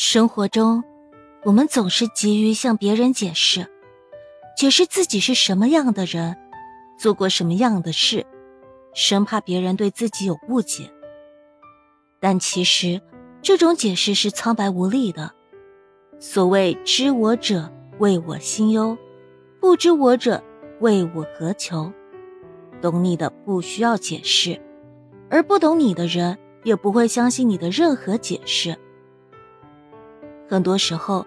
生活中，我们总是急于向别人解释，解释自己是什么样的人，做过什么样的事，生怕别人对自己有误解。但其实，这种解释是苍白无力的。所谓“知我者，谓我心忧；不知我者，谓我何求。”懂你的不需要解释，而不懂你的人也不会相信你的任何解释。很多时候，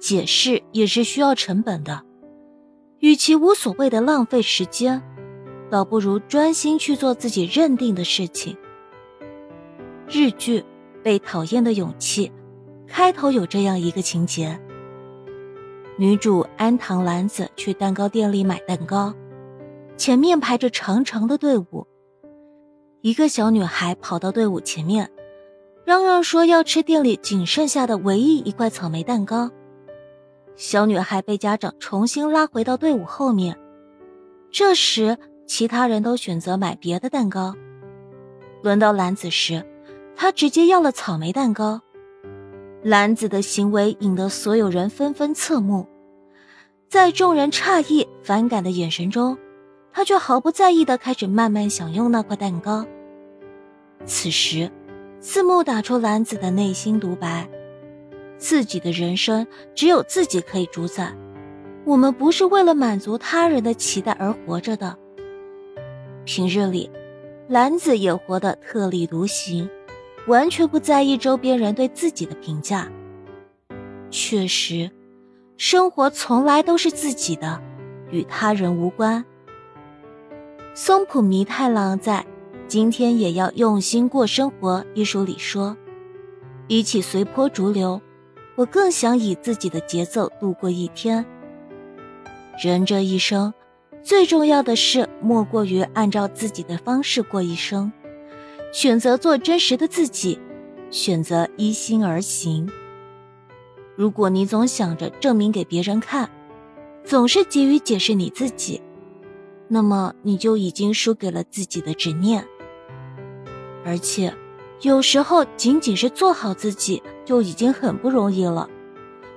解释也是需要成本的。与其无所谓的浪费时间，倒不如专心去做自己认定的事情。日剧《被讨厌的勇气》开头有这样一个情节：女主安藤兰子去蛋糕店里买蛋糕，前面排着长长的队伍。一个小女孩跑到队伍前面。嚷嚷说要吃店里仅剩下的唯一一块草莓蛋糕。小女孩被家长重新拉回到队伍后面。这时，其他人都选择买别的蛋糕。轮到兰子时，她直接要了草莓蛋糕。兰子的行为引得所有人纷纷侧目。在众人诧异、反感的眼神中，她却毫不在意的开始慢慢享用那块蛋糕。此时。字幕打出兰子的内心独白：自己的人生只有自己可以主宰。我们不是为了满足他人的期待而活着的。平日里，兰子也活得特立独行，完全不在意周边人对自己的评价。确实，生活从来都是自己的，与他人无关。松浦弥太郎在。今天也要用心过生活。一书里说，比起随波逐流，我更想以自己的节奏度过一天。人这一生，最重要的事莫过于按照自己的方式过一生，选择做真实的自己，选择依心而行。如果你总想着证明给别人看，总是急于解释你自己，那么你就已经输给了自己的执念。而且，有时候仅仅是做好自己就已经很不容易了，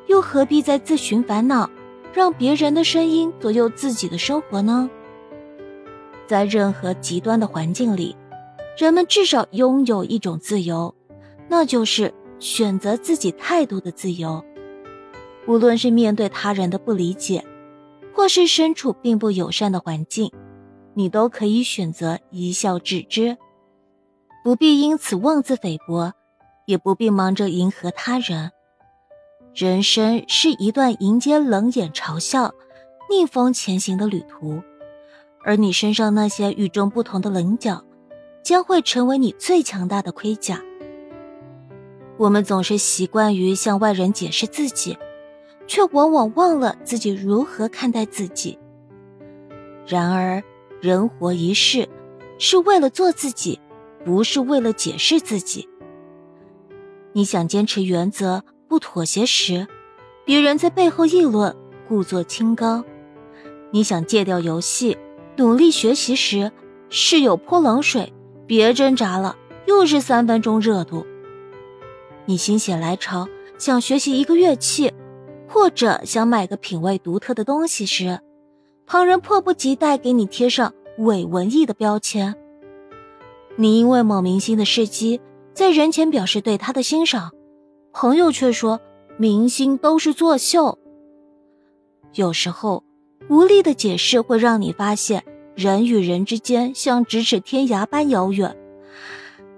又何必再自寻烦恼，让别人的声音左右自己的生活呢？在任何极端的环境里，人们至少拥有一种自由，那就是选择自己态度的自由。无论是面对他人的不理解，或是身处并不友善的环境，你都可以选择一笑置之。不必因此妄自菲薄，也不必忙着迎合他人。人生是一段迎接冷眼嘲笑、逆风前行的旅途，而你身上那些与众不同的棱角，将会成为你最强大的盔甲。我们总是习惯于向外人解释自己，却往往忘了自己如何看待自己。然而，人活一世，是为了做自己。不是为了解释自己。你想坚持原则不妥协时，别人在背后议论，故作清高；你想戒掉游戏，努力学习时，室友泼冷水，别挣扎了，又是三分钟热度。你心血来潮想学习一个乐器，或者想买个品味独特的东西时，旁人迫不及待给你贴上伪文艺的标签。你因为某明星的事迹，在人前表示对他的欣赏，朋友却说明星都是作秀。有时候，无力的解释会让你发现，人与人之间像咫尺天涯般遥远。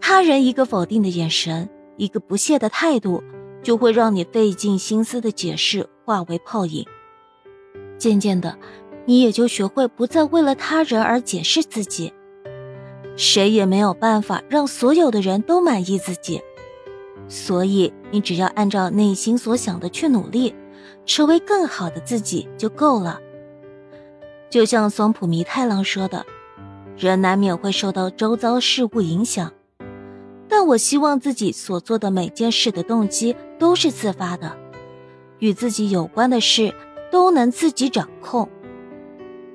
他人一个否定的眼神，一个不屑的态度，就会让你费尽心思的解释化为泡影。渐渐的，你也就学会不再为了他人而解释自己。谁也没有办法让所有的人都满意自己，所以你只要按照内心所想的去努力，成为更好的自己就够了。就像松浦弥太郎说的：“人难免会受到周遭事物影响，但我希望自己所做的每件事的动机都是自发的，与自己有关的事都能自己掌控。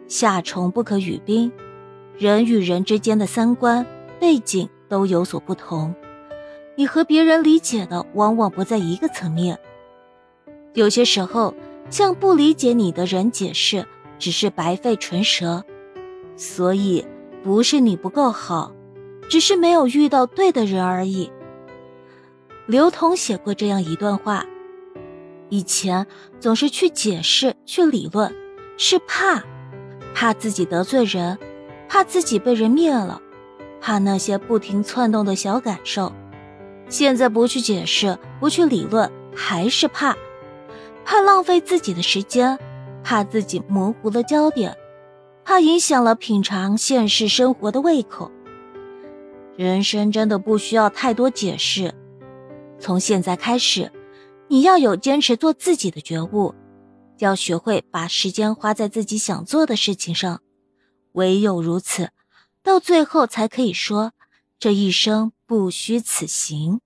夏虫不可语冰。”人与人之间的三观背景都有所不同，你和别人理解的往往不在一个层面。有些时候，向不理解你的人解释，只是白费唇舌。所以，不是你不够好，只是没有遇到对的人而已。刘同写过这样一段话：以前总是去解释、去理论，是怕，怕自己得罪人，怕自己被人灭了，怕那些不停窜动的小感受。现在不去解释，不去理论，还是怕，怕浪费自己的时间，怕自己模糊了焦点，怕影响了品尝现实生活的胃口。人生真的不需要太多解释，从现在开始，你要有坚持做自己的觉悟，要学会把时间花在自己想做的事情上，唯有如此，到最后才可以说。这一生不虚此行。